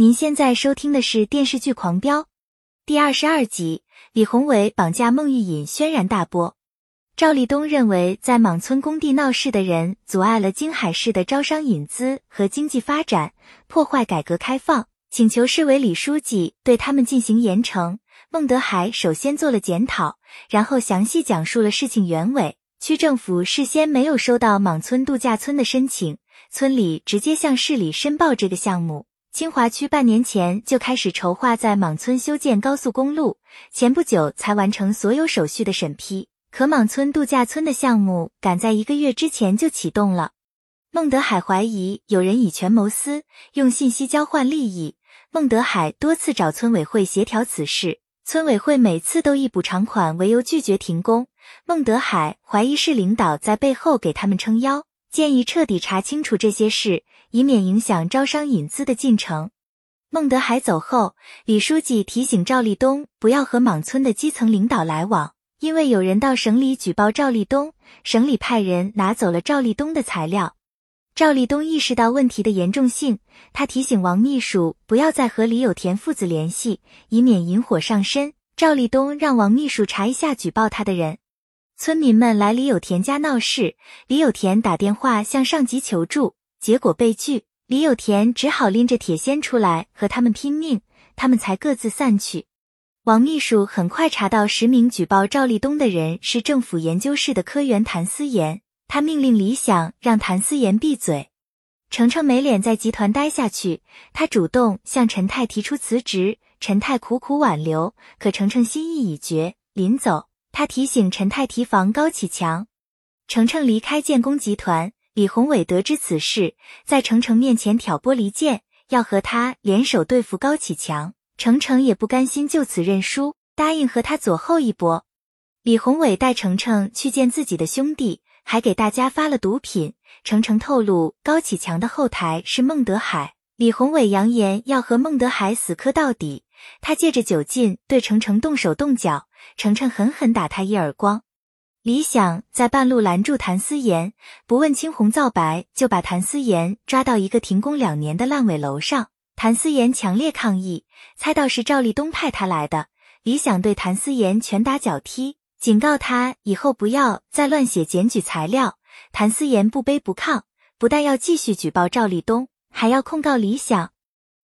您现在收听的是电视剧《狂飙》第二十二集，李宏伟绑架孟玉隐，轩然大波。赵立东认为，在莽村工地闹事的人阻碍了京海市的招商引资和经济发展，破坏改革开放，请求市委李书记对他们进行严惩。孟德海首先做了检讨，然后详细讲述了事情原委。区政府事先没有收到莽村度假村的申请，村里直接向市里申报这个项目。清华区半年前就开始筹划在莽村修建高速公路，前不久才完成所有手续的审批。可莽村度假村的项目赶在一个月之前就启动了。孟德海怀疑有人以权谋私，用信息交换利益。孟德海多次找村委会协调此事，村委会每次都以补偿款为由拒绝停工。孟德海怀疑市领导在背后给他们撑腰，建议彻底查清楚这些事。以免影响招商引资的进程。孟德海走后，李书记提醒赵立东不要和莽村的基层领导来往，因为有人到省里举报赵立东，省里派人拿走了赵立东的材料。赵立东意识到问题的严重性，他提醒王秘书不要再和李有田父子联系，以免引火上身。赵立东让王秘书查一下举报他的人。村民们来李有田家闹事，李有田打电话向上级求助。结果被拒，李有田只好拎着铁锨出来和他们拼命，他们才各自散去。王秘书很快查到实名举报赵立东的人是政府研究室的科员谭思妍，他命令李想让谭思妍闭嘴。程程没脸在集团待下去，他主动向陈泰提出辞职，陈泰苦苦挽留，可程程心意已决。临走，他提醒陈泰提防高启强。程程离开建工集团。李宏伟得知此事，在程程面前挑拨离间，要和他联手对付高启强。程程也不甘心就此认输，答应和他左后一搏。李宏伟带程程去见自己的兄弟，还给大家发了毒品。程程透露，高启强的后台是孟德海。李宏伟扬言要和孟德海死磕到底，他借着酒劲对程程动手动脚，程程狠狠打他一耳光。李想在半路拦住谭思妍，不问青红皂白就把谭思妍抓到一个停工两年的烂尾楼上。谭思妍强烈抗议，猜到是赵立东派他来的。李想对谭思妍拳打脚踢，警告他以后不要再乱写检举材料。谭思妍不卑不亢，不但要继续举报赵立东，还要控告李想。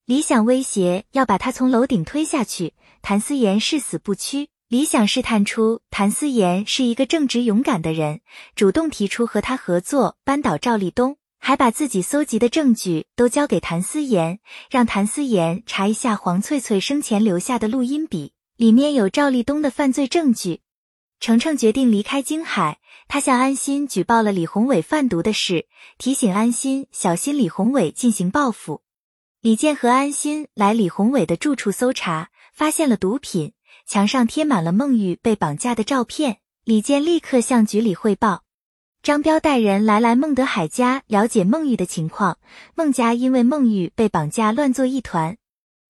李想威胁要把他从楼顶推下去，谭思妍誓死不屈。李想试探出谭思妍是一个正直勇敢的人，主动提出和他合作扳倒赵立东，还把自己搜集的证据都交给谭思妍，让谭思妍查一下黄翠翠生前留下的录音笔，里面有赵立东的犯罪证据。程程决定离开京海，他向安心举报了李宏伟贩毒的事，提醒安心小心李宏伟进行报复。李健和安心来李宏伟的住处搜查，发现了毒品。墙上贴满了孟玉被绑架的照片，李健立刻向局里汇报。张彪带人来来孟德海家了解孟玉的情况，孟家因为孟玉被绑架乱作一团。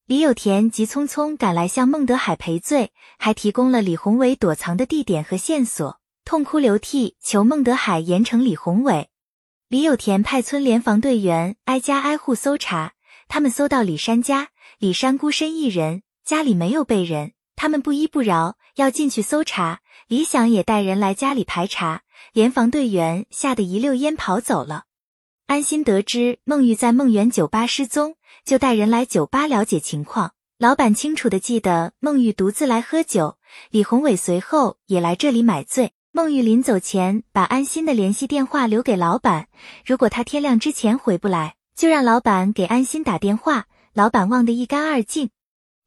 李有田急匆匆赶来向孟德海赔罪，还提供了李宏伟躲藏的地点和线索，痛哭流涕求孟德海严惩李宏伟。李有田派村联防队员挨家挨户搜查，他们搜到李山家，李山孤身一人，家里没有被人。他们不依不饶，要进去搜查。李想也带人来家里排查，联防队员吓得一溜烟跑走了。安心得知孟玉在梦园酒吧失踪，就带人来酒吧了解情况。老板清楚的记得孟玉独自来喝酒，李宏伟随后也来这里买醉。孟玉临走前把安心的联系电话留给老板，如果他天亮之前回不来，就让老板给安心打电话。老板忘得一干二净。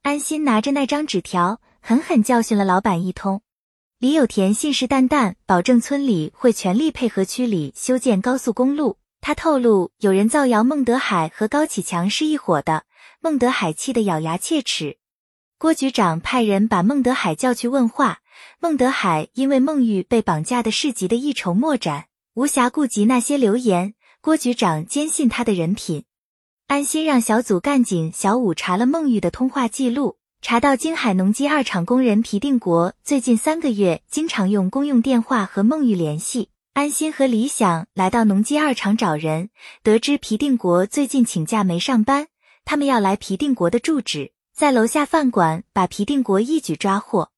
安心拿着那张纸条，狠狠教训了老板一通。李有田信誓旦旦保证村里会全力配合区里修建高速公路。他透露有人造谣孟德海和高启强是一伙的，孟德海气得咬牙切齿。郭局长派人把孟德海叫去问话。孟德海因为孟玉被绑架的事急得一筹莫展，无暇顾及那些流言。郭局长坚信他的人品。安心让小组干警小武查了孟玉的通话记录，查到金海农机二厂工人皮定国最近三个月经常用公用电话和孟玉联系。安心和李想来到农机二厂找人，得知皮定国最近请假没上班，他们要来皮定国的住址，在楼下饭馆把皮定国一举抓获。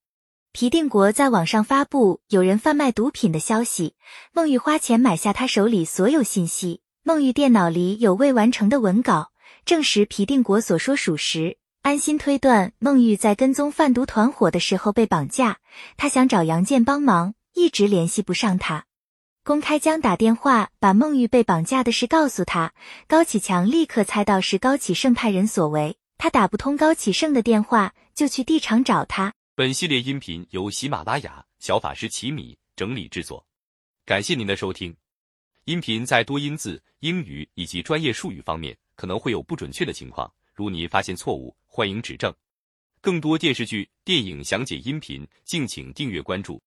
皮定国在网上发布有人贩卖毒品的消息，孟玉花钱买下他手里所有信息。孟玉电脑里有未完成的文稿，证实皮定国所说属实。安心推断，孟玉在跟踪贩毒团伙的时候被绑架，他想找杨建帮忙，一直联系不上他。公开将打电话把孟玉被绑架的事告诉他，高启强立刻猜到是高启盛派人所为。他打不通高启盛的电话，就去地场找他。本系列音频由喜马拉雅小法师奇米整理制作，感谢您的收听。音频在多音字、英语以及专业术语方面可能会有不准确的情况，如您发现错误，欢迎指正。更多电视剧、电影详解音频，敬请订阅关注。